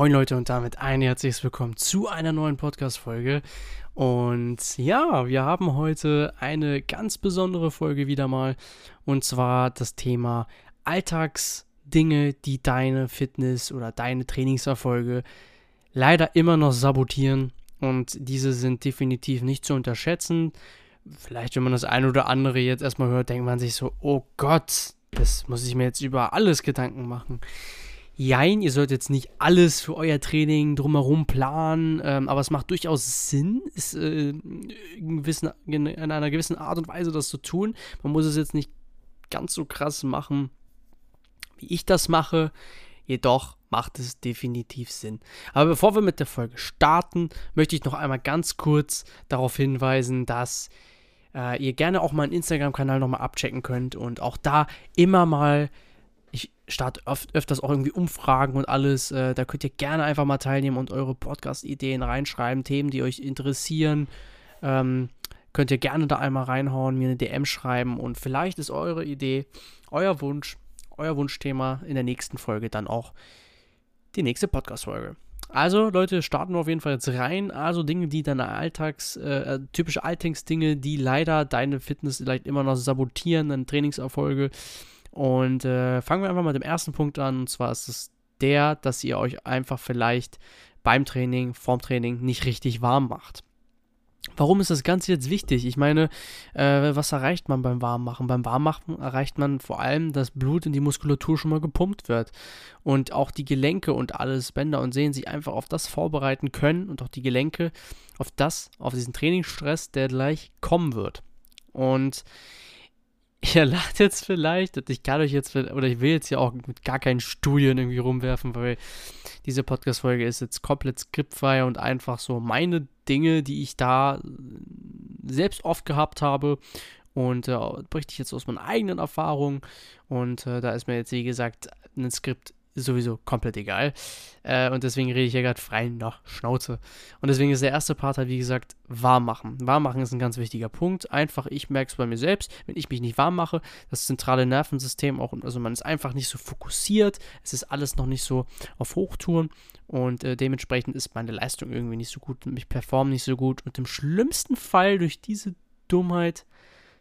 Moin Leute und damit ein herzliches Willkommen zu einer neuen Podcast-Folge. Und ja, wir haben heute eine ganz besondere Folge wieder mal. Und zwar das Thema Alltagsdinge, die deine Fitness oder deine Trainingserfolge leider immer noch sabotieren. Und diese sind definitiv nicht zu unterschätzen. Vielleicht, wenn man das ein oder andere jetzt erstmal hört, denkt man sich so, oh Gott, das muss ich mir jetzt über alles Gedanken machen. Jein, ihr sollt jetzt nicht alles für euer Training drumherum planen, ähm, aber es macht durchaus Sinn, ist, äh, in, gewissen, in, einer gewissen Art und Weise das zu tun. Man muss es jetzt nicht ganz so krass machen, wie ich das mache. Jedoch macht es definitiv Sinn. Aber bevor wir mit der Folge starten, möchte ich noch einmal ganz kurz darauf hinweisen, dass äh, ihr gerne auch meinen Instagram-Kanal nochmal abchecken könnt und auch da immer mal ich starte öf öfters auch irgendwie Umfragen und alles. Äh, da könnt ihr gerne einfach mal teilnehmen und eure Podcast-Ideen reinschreiben, Themen, die euch interessieren. Ähm, könnt ihr gerne da einmal reinhauen, mir eine DM schreiben und vielleicht ist eure Idee, euer Wunsch, euer Wunschthema in der nächsten Folge dann auch die nächste Podcast-Folge. Also, Leute, starten wir auf jeden Fall jetzt rein. Also Dinge, die deine Alltags, äh, typische Alltagsdinge, die leider deine Fitness vielleicht immer noch sabotieren, deine Trainingserfolge. Und äh, fangen wir einfach mal mit dem ersten Punkt an. Und zwar ist es der, dass ihr euch einfach vielleicht beim Training, vorm Training nicht richtig warm macht. Warum ist das Ganze jetzt wichtig? Ich meine, äh, was erreicht man beim Warmmachen? Beim Warmmachen erreicht man vor allem, dass Blut in die Muskulatur schon mal gepumpt wird und auch die Gelenke und alles, Bänder und Sehnen sich einfach auf das vorbereiten können und auch die Gelenke auf das, auf diesen Trainingsstress, der gleich kommen wird. Und ihr lacht jetzt vielleicht ich kann euch jetzt, oder ich will jetzt ja auch mit gar keinen Studien irgendwie rumwerfen, weil diese Podcast-Folge ist jetzt komplett skriptfrei und einfach so meine Dinge, die ich da selbst oft gehabt habe. Und äh, berichte ich jetzt aus meinen eigenen Erfahrungen. Und äh, da ist mir jetzt, wie gesagt, ein Skript sowieso komplett egal. Äh, und deswegen rede ich ja gerade frei nach Schnauze. Und deswegen ist der erste Part halt, wie gesagt, warm machen. Warm machen ist ein ganz wichtiger Punkt. Einfach, ich merke es bei mir selbst, wenn ich mich nicht warm mache, das zentrale Nervensystem auch, also man ist einfach nicht so fokussiert, es ist alles noch nicht so auf Hochtouren und äh, dementsprechend ist meine Leistung irgendwie nicht so gut und ich performe nicht so gut und im schlimmsten Fall durch diese Dummheit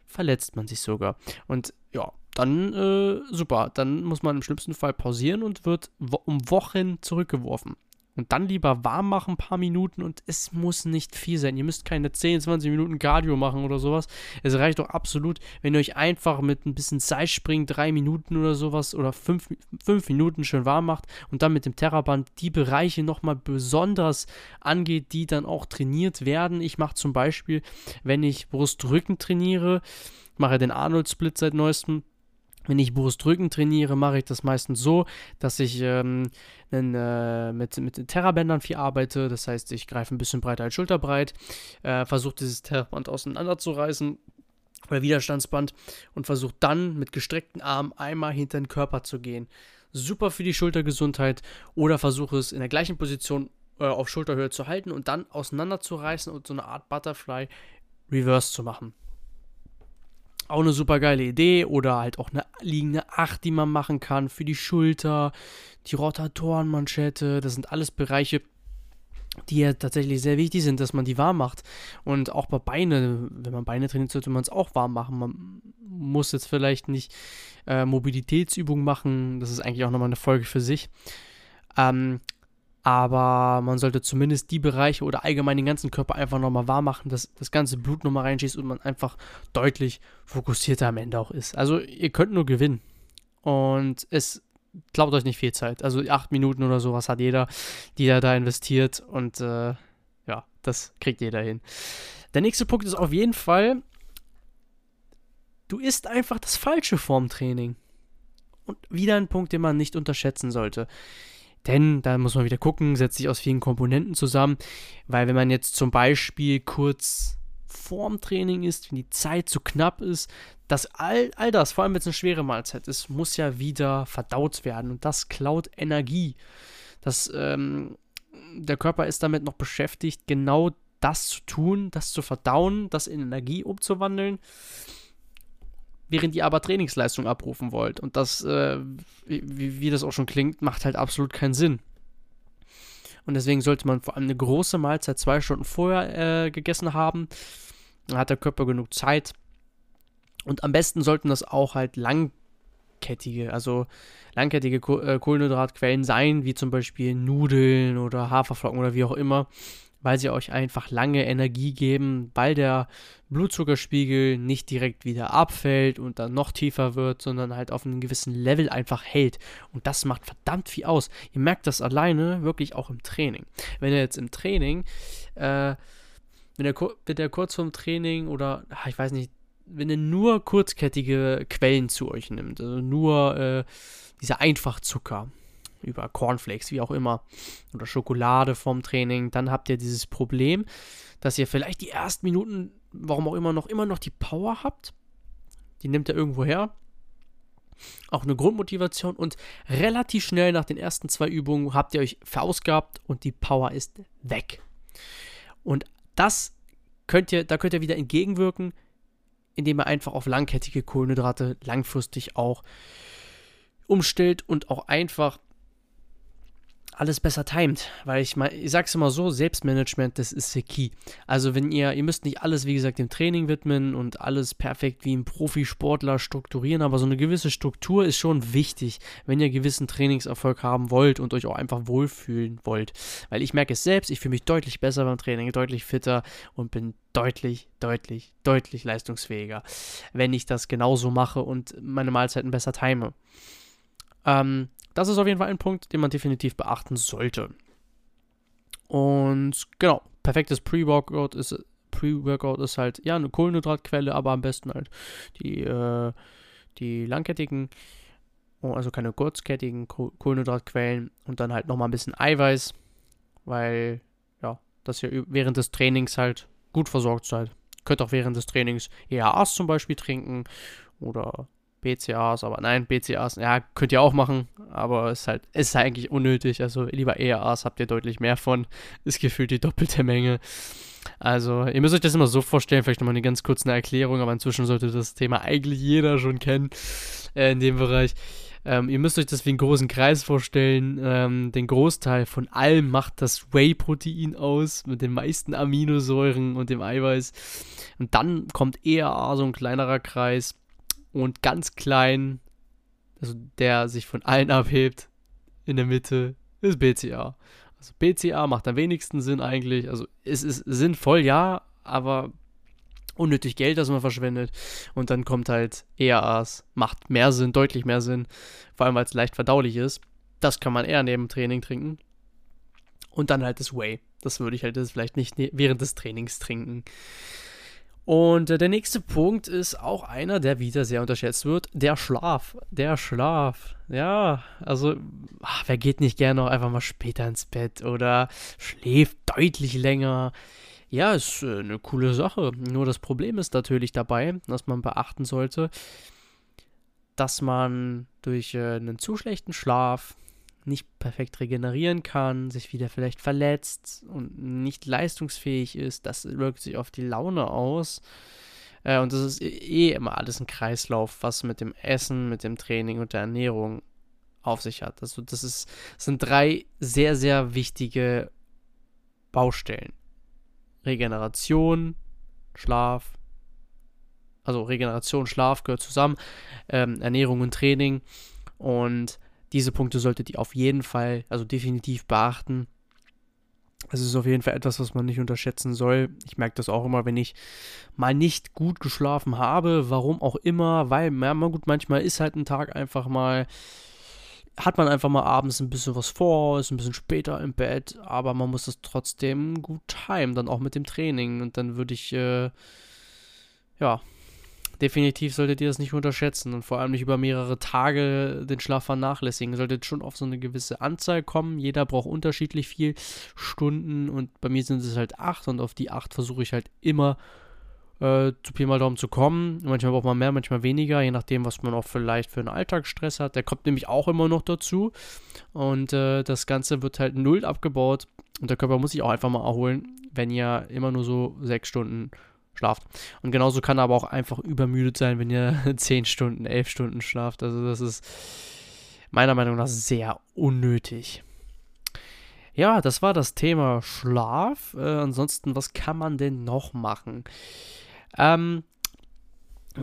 verletzt man sich sogar. Und ja, dann äh, super. Dann muss man im schlimmsten Fall pausieren und wird wo um Wochen zurückgeworfen. Und dann lieber warm machen, ein paar Minuten und es muss nicht viel sein. Ihr müsst keine 10, 20 Minuten Cardio machen oder sowas. Es reicht doch absolut, wenn ihr euch einfach mit ein bisschen Seilspringen, drei Minuten oder sowas oder fünf, fünf Minuten schön warm macht und dann mit dem Terraband die Bereiche nochmal besonders angeht, die dann auch trainiert werden. Ich mache zum Beispiel, wenn ich Brust-Rücken trainiere, mache den Arnold-Split seit neuestem wenn ich Brustdrücken trainiere, mache ich das meistens so, dass ich ähm, einen, äh, mit, mit Terrabändern viel arbeite. Das heißt, ich greife ein bisschen breiter als schulterbreit, äh, versuche dieses Terraband auseinanderzureißen oder Widerstandsband und versuche dann mit gestreckten Armen einmal hinter den Körper zu gehen. Super für die Schultergesundheit oder versuche es in der gleichen Position äh, auf Schulterhöhe zu halten und dann auseinanderzureißen und so eine Art Butterfly Reverse zu machen. Auch eine super geile Idee oder halt auch eine liegende Acht, die man machen kann für die Schulter, die Rotatorenmanschette. Das sind alles Bereiche, die ja tatsächlich sehr wichtig sind, dass man die warm macht. Und auch bei Beine, wenn man Beine trainiert, sollte man es auch warm machen. Man muss jetzt vielleicht nicht äh, Mobilitätsübungen machen. Das ist eigentlich auch nochmal eine Folge für sich. Ähm, aber man sollte zumindest die Bereiche oder allgemein den ganzen Körper einfach nochmal warm machen, dass das ganze Blut nochmal reinschießt und man einfach deutlich fokussierter am Ende auch ist. Also ihr könnt nur gewinnen. Und es glaubt euch nicht viel Zeit. Also acht Minuten oder sowas hat jeder, die da, da investiert. Und äh, ja, das kriegt jeder hin. Der nächste Punkt ist auf jeden Fall, du isst einfach das Falsche vorm Training. Und wieder ein Punkt, den man nicht unterschätzen sollte. Denn da muss man wieder gucken, setzt sich aus vielen Komponenten zusammen. Weil wenn man jetzt zum Beispiel kurz vorm Training ist, wenn die Zeit zu knapp ist, dass all, all das, vor allem wenn es eine schwere Mahlzeit ist, muss ja wieder verdaut werden. Und das klaut Energie. Das, ähm, der Körper ist damit noch beschäftigt, genau das zu tun, das zu verdauen, das in Energie umzuwandeln während ihr aber Trainingsleistung abrufen wollt. Und das, äh, wie, wie das auch schon klingt, macht halt absolut keinen Sinn. Und deswegen sollte man vor allem eine große Mahlzeit zwei Stunden vorher äh, gegessen haben. Dann hat der Körper genug Zeit. Und am besten sollten das auch halt langkettige, also langkettige äh, Kohlenhydratquellen sein, wie zum Beispiel Nudeln oder Haferflocken oder wie auch immer weil sie euch einfach lange Energie geben, weil der Blutzuckerspiegel nicht direkt wieder abfällt und dann noch tiefer wird, sondern halt auf einem gewissen Level einfach hält. Und das macht verdammt viel aus. Ihr merkt das alleine wirklich auch im Training. Wenn ihr jetzt im Training, äh, wenn ihr, wenn ihr kurz vorm Training oder, ich weiß nicht, wenn ihr nur kurzkettige Quellen zu euch nimmt, also nur äh, dieser Einfachzucker, über Cornflakes, wie auch immer, oder Schokolade vom Training, dann habt ihr dieses Problem, dass ihr vielleicht die ersten Minuten, warum auch immer, noch immer noch die Power habt. Die nimmt ihr irgendwo her. Auch eine Grundmotivation und relativ schnell nach den ersten zwei Übungen habt ihr euch verausgabt und die Power ist weg. Und das könnt ihr, da könnt ihr wieder entgegenwirken, indem ihr einfach auf langkettige Kohlenhydrate langfristig auch umstellt und auch einfach alles besser timet, weil ich mal, ich sag's immer so, Selbstmanagement, das ist der Key. Also wenn ihr, ihr müsst nicht alles, wie gesagt, dem Training widmen und alles perfekt wie ein Profisportler strukturieren, aber so eine gewisse Struktur ist schon wichtig, wenn ihr gewissen Trainingserfolg haben wollt und euch auch einfach wohlfühlen wollt. Weil ich merke es selbst, ich fühle mich deutlich besser beim Training, deutlich fitter und bin deutlich, deutlich, deutlich leistungsfähiger, wenn ich das genauso mache und meine Mahlzeiten besser time. Ähm, das ist auf jeden Fall ein Punkt, den man definitiv beachten sollte. Und genau, perfektes Pre-Workout ist Pre-Workout ist halt ja eine Kohlenhydratquelle, aber am besten halt die, äh, die langkettigen, oh, also keine kurzkettigen Kohlenhydratquellen und dann halt nochmal ein bisschen Eiweiß, weil ja, dass ihr während des Trainings halt gut versorgt seid. Könnt auch während des Trainings EAAs zum Beispiel trinken oder BCAs, aber nein, BCAs, ja, könnt ihr auch machen, aber es ist halt, ist halt eigentlich unnötig. Also lieber EAAs habt ihr deutlich mehr von. Ist gefühlt die doppelte Menge. Also, ihr müsst euch das immer so vorstellen, vielleicht nochmal eine ganz kurze Erklärung, aber inzwischen sollte das Thema eigentlich jeder schon kennen äh, in dem Bereich. Ähm, ihr müsst euch das wie einen großen Kreis vorstellen. Ähm, den Großteil von allem macht das Whey-Protein aus, mit den meisten Aminosäuren und dem Eiweiß. Und dann kommt EAA, so ein kleinerer Kreis und ganz klein, also der sich von allen abhebt, in der Mitte, ist BCA. Also BCA macht am wenigsten Sinn eigentlich. Also es ist sinnvoll, ja, aber unnötig Geld, das man verschwendet. Und dann kommt halt EAAs, macht mehr Sinn, deutlich mehr Sinn, vor allem weil es leicht verdaulich ist. Das kann man eher neben Training trinken. Und dann halt das Whey. Das würde ich halt das vielleicht nicht ne-, während des Trainings trinken. Und äh, der nächste Punkt ist auch einer, der wieder sehr unterschätzt wird: der Schlaf. Der Schlaf. Ja, also, ach, wer geht nicht gerne noch einfach mal später ins Bett oder schläft deutlich länger? Ja, ist äh, eine coole Sache. Nur das Problem ist natürlich dabei, dass man beachten sollte, dass man durch äh, einen zu schlechten Schlaf nicht perfekt regenerieren kann, sich wieder vielleicht verletzt und nicht leistungsfähig ist, das wirkt sich auf die Laune aus. Äh, und das ist eh immer alles ein Kreislauf, was mit dem Essen, mit dem Training und der Ernährung auf sich hat. Also das ist, das sind drei sehr, sehr wichtige Baustellen. Regeneration, Schlaf, also Regeneration, Schlaf gehört zusammen, ähm, Ernährung und Training. Und diese Punkte solltet ihr auf jeden Fall, also definitiv beachten. Es ist auf jeden Fall etwas, was man nicht unterschätzen soll. Ich merke das auch immer, wenn ich mal nicht gut geschlafen habe, warum auch immer, weil, ja, gut, manchmal ist halt ein Tag einfach mal, hat man einfach mal abends ein bisschen was vor, ist ein bisschen später im Bett, aber man muss das trotzdem gut timen, dann auch mit dem Training. Und dann würde ich, äh, ja, definitiv solltet ihr das nicht unterschätzen und vor allem nicht über mehrere Tage den Schlaf vernachlässigen. Ihr solltet schon auf so eine gewisse Anzahl kommen. Jeder braucht unterschiedlich viel Stunden und bei mir sind es halt acht und auf die acht versuche ich halt immer äh, zu Pi mal Daumen zu kommen. Manchmal braucht man mehr, manchmal weniger, je nachdem, was man auch vielleicht für einen Alltagsstress hat. Der kommt nämlich auch immer noch dazu und äh, das Ganze wird halt null abgebaut und der Körper muss sich auch einfach mal erholen, wenn ihr immer nur so sechs Stunden schlaft. Und genauso kann er aber auch einfach übermüdet sein, wenn ihr 10 Stunden, 11 Stunden schlaft. Also das ist meiner Meinung nach sehr unnötig. ja, das war das Thema Schlaf. Äh, ansonsten, was kann man denn noch machen? Ähm,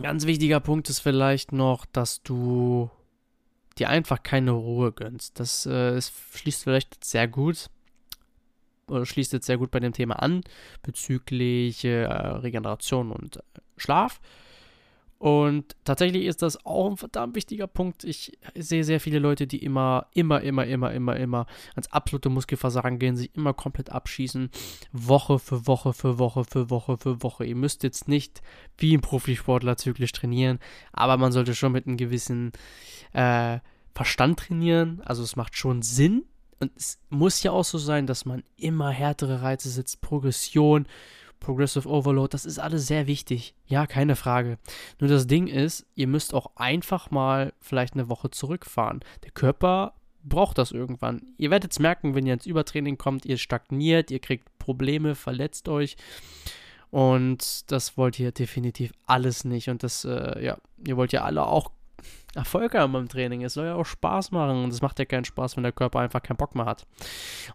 ganz wichtiger Punkt ist vielleicht noch, dass du dir einfach keine Ruhe gönnst. Das äh, schließt vielleicht sehr gut schließt jetzt sehr gut bei dem Thema an bezüglich äh, Regeneration und äh, Schlaf. Und tatsächlich ist das auch ein verdammt wichtiger Punkt. Ich sehe sehr viele Leute, die immer, immer, immer, immer, immer, immer ans absolute Muskelversagen gehen, sich immer komplett abschießen. Woche für Woche für Woche für Woche für Woche. Ihr müsst jetzt nicht wie ein Profisportler zyklisch trainieren, aber man sollte schon mit einem gewissen äh, Verstand trainieren. Also es macht schon Sinn. Und es muss ja auch so sein, dass man immer härtere Reize setzt, Progression Progressive Overload, das ist alles sehr wichtig. Ja, keine Frage. Nur das Ding ist, ihr müsst auch einfach mal vielleicht eine Woche zurückfahren. Der Körper braucht das irgendwann. Ihr werdet es merken, wenn ihr ins Übertraining kommt, ihr stagniert, ihr kriegt Probleme, verletzt euch. Und das wollt ihr definitiv alles nicht. Und das, äh, ja, ihr wollt ja alle auch Erfolg haben beim Training. Es soll ja auch Spaß machen und es macht ja keinen Spaß, wenn der Körper einfach keinen Bock mehr hat.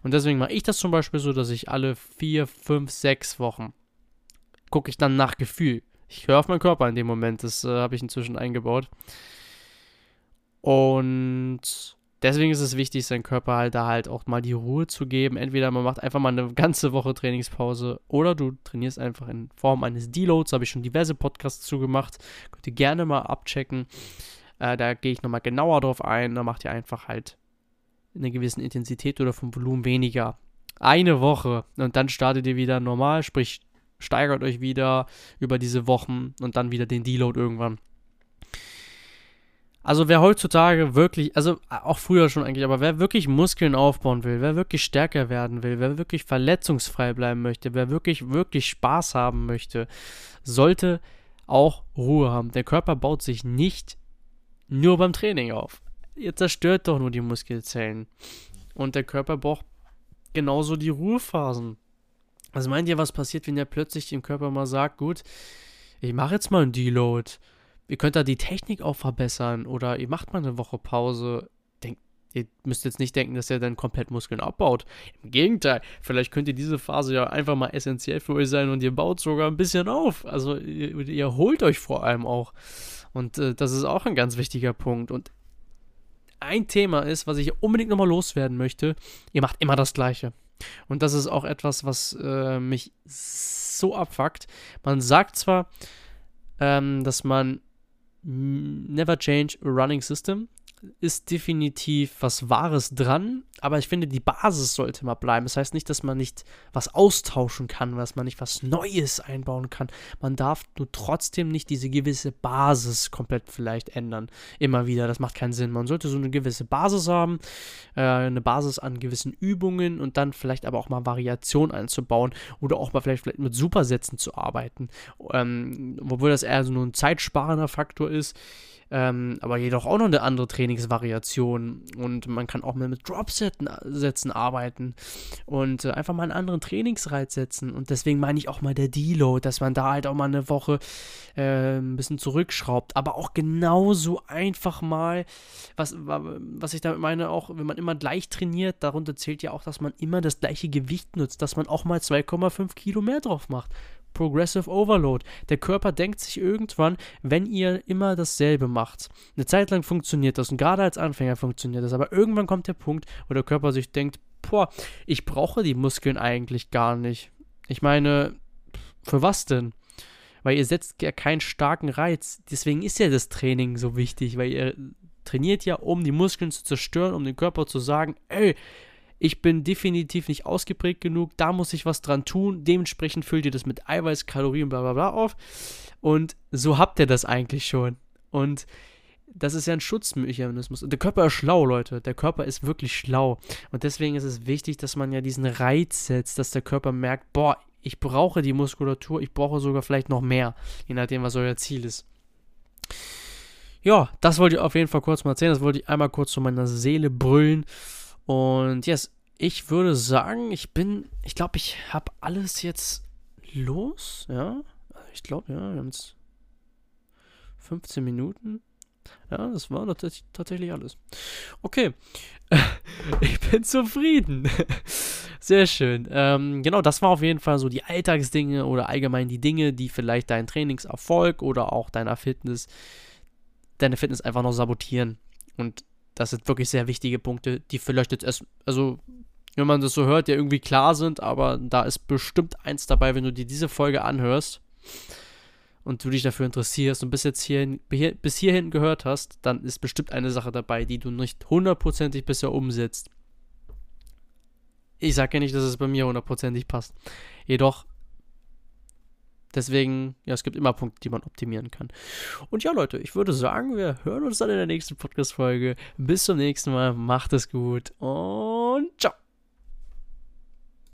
Und deswegen mache ich das zum Beispiel so, dass ich alle vier, fünf, sechs Wochen gucke ich dann nach Gefühl. Ich höre auf meinen Körper in dem Moment. Das äh, habe ich inzwischen eingebaut. Und deswegen ist es wichtig, seinem Körper halt da halt auch mal die Ruhe zu geben. Entweder man macht einfach mal eine ganze Woche Trainingspause oder du trainierst einfach in Form eines Deloads. Habe ich schon diverse Podcasts zugemacht. Könnt ihr gerne mal abchecken. Äh, da gehe ich nochmal genauer drauf ein. Da macht ihr einfach halt eine gewisse Intensität oder vom Volumen weniger. Eine Woche und dann startet ihr wieder normal, sprich steigert euch wieder über diese Wochen und dann wieder den Deload irgendwann. Also wer heutzutage wirklich, also auch früher schon eigentlich, aber wer wirklich Muskeln aufbauen will, wer wirklich stärker werden will, wer wirklich verletzungsfrei bleiben möchte, wer wirklich, wirklich Spaß haben möchte, sollte auch Ruhe haben. Der Körper baut sich nicht nur beim Training auf. Ihr zerstört doch nur die Muskelzellen. Und der Körper braucht genauso die Ruhephasen. Was meint ihr, was passiert, wenn ihr plötzlich dem Körper mal sagt, gut, ich mache jetzt mal einen Deload. Ihr könnt da die Technik auch verbessern oder ihr macht mal eine Woche Pause. Denkt, ihr müsst jetzt nicht denken, dass ihr dann komplett Muskeln abbaut. Im Gegenteil, vielleicht könnt ihr diese Phase ja einfach mal essentiell für euch sein und ihr baut sogar ein bisschen auf. Also ihr, ihr holt euch vor allem auch. Und äh, das ist auch ein ganz wichtiger Punkt. Und ein Thema ist, was ich unbedingt nochmal loswerden möchte, ihr macht immer das Gleiche. Und das ist auch etwas, was äh, mich so abfuckt. Man sagt zwar, ähm, dass man never change a running system, ist definitiv was Wahres dran, aber ich finde, die Basis sollte mal bleiben. Das heißt nicht, dass man nicht was austauschen kann, dass man nicht was Neues einbauen kann. Man darf nur trotzdem nicht diese gewisse Basis komplett vielleicht ändern. Immer wieder, das macht keinen Sinn. Man sollte so eine gewisse Basis haben, äh, eine Basis an gewissen Übungen und dann vielleicht aber auch mal Variation einzubauen oder auch mal vielleicht, vielleicht mit Supersätzen zu arbeiten. Ähm, obwohl das eher so nur ein zeitsparender Faktor ist ähm, aber jedoch auch noch eine andere Trainingsvariation und man kann auch mal mit Dropsätzen arbeiten und äh, einfach mal einen anderen Trainingsreiz setzen und deswegen meine ich auch mal der Deload, dass man da halt auch mal eine Woche äh, ein bisschen zurückschraubt, aber auch genauso einfach mal, was, was ich damit meine, auch wenn man immer gleich trainiert, darunter zählt ja auch, dass man immer das gleiche Gewicht nutzt, dass man auch mal 2,5 Kilo mehr drauf macht. Progressive Overload. Der Körper denkt sich irgendwann, wenn ihr immer dasselbe macht. Eine Zeit lang funktioniert das und gerade als Anfänger funktioniert das, aber irgendwann kommt der Punkt, wo der Körper sich denkt, boah, ich brauche die Muskeln eigentlich gar nicht. Ich meine, für was denn? Weil ihr setzt ja keinen starken Reiz. Deswegen ist ja das Training so wichtig, weil ihr trainiert ja, um die Muskeln zu zerstören, um dem Körper zu sagen, ey, ich bin definitiv nicht ausgeprägt genug, da muss ich was dran tun. Dementsprechend füllt ihr das mit Eiweiß, Kalorien, bla bla bla auf. Und so habt ihr das eigentlich schon. Und das ist ja ein Schutzmechanismus. Und der Körper ist schlau, Leute. Der Körper ist wirklich schlau. Und deswegen ist es wichtig, dass man ja diesen Reiz setzt, dass der Körper merkt, boah, ich brauche die Muskulatur, ich brauche sogar vielleicht noch mehr, je nachdem, was euer Ziel ist. Ja, das wollte ich auf jeden Fall kurz mal erzählen. Das wollte ich einmal kurz zu meiner Seele brüllen. Und yes, ich würde sagen, ich bin, ich glaube, ich habe alles jetzt los, ja. Ich glaube, ja, wir haben jetzt 15 Minuten. Ja, das war tatsächlich alles. Okay. ich bin zufrieden. Sehr schön. Ähm, genau, das war auf jeden Fall so die Alltagsdinge oder allgemein die Dinge, die vielleicht deinen Trainingserfolg oder auch deiner Fitness, deine Fitness einfach noch sabotieren. Und das sind wirklich sehr wichtige Punkte, die vielleicht jetzt erst, also wenn man das so hört, ja irgendwie klar sind, aber da ist bestimmt eins dabei, wenn du dir diese Folge anhörst und du dich dafür interessierst und bis jetzt hierhin, bis hierhin gehört hast, dann ist bestimmt eine Sache dabei, die du nicht hundertprozentig bisher umsetzt. Ich sage ja nicht, dass es bei mir hundertprozentig passt. Jedoch Deswegen, ja, es gibt immer Punkte, die man optimieren kann. Und ja, Leute, ich würde sagen, wir hören uns dann in der nächsten Podcast-Folge. Bis zum nächsten Mal. Macht es gut und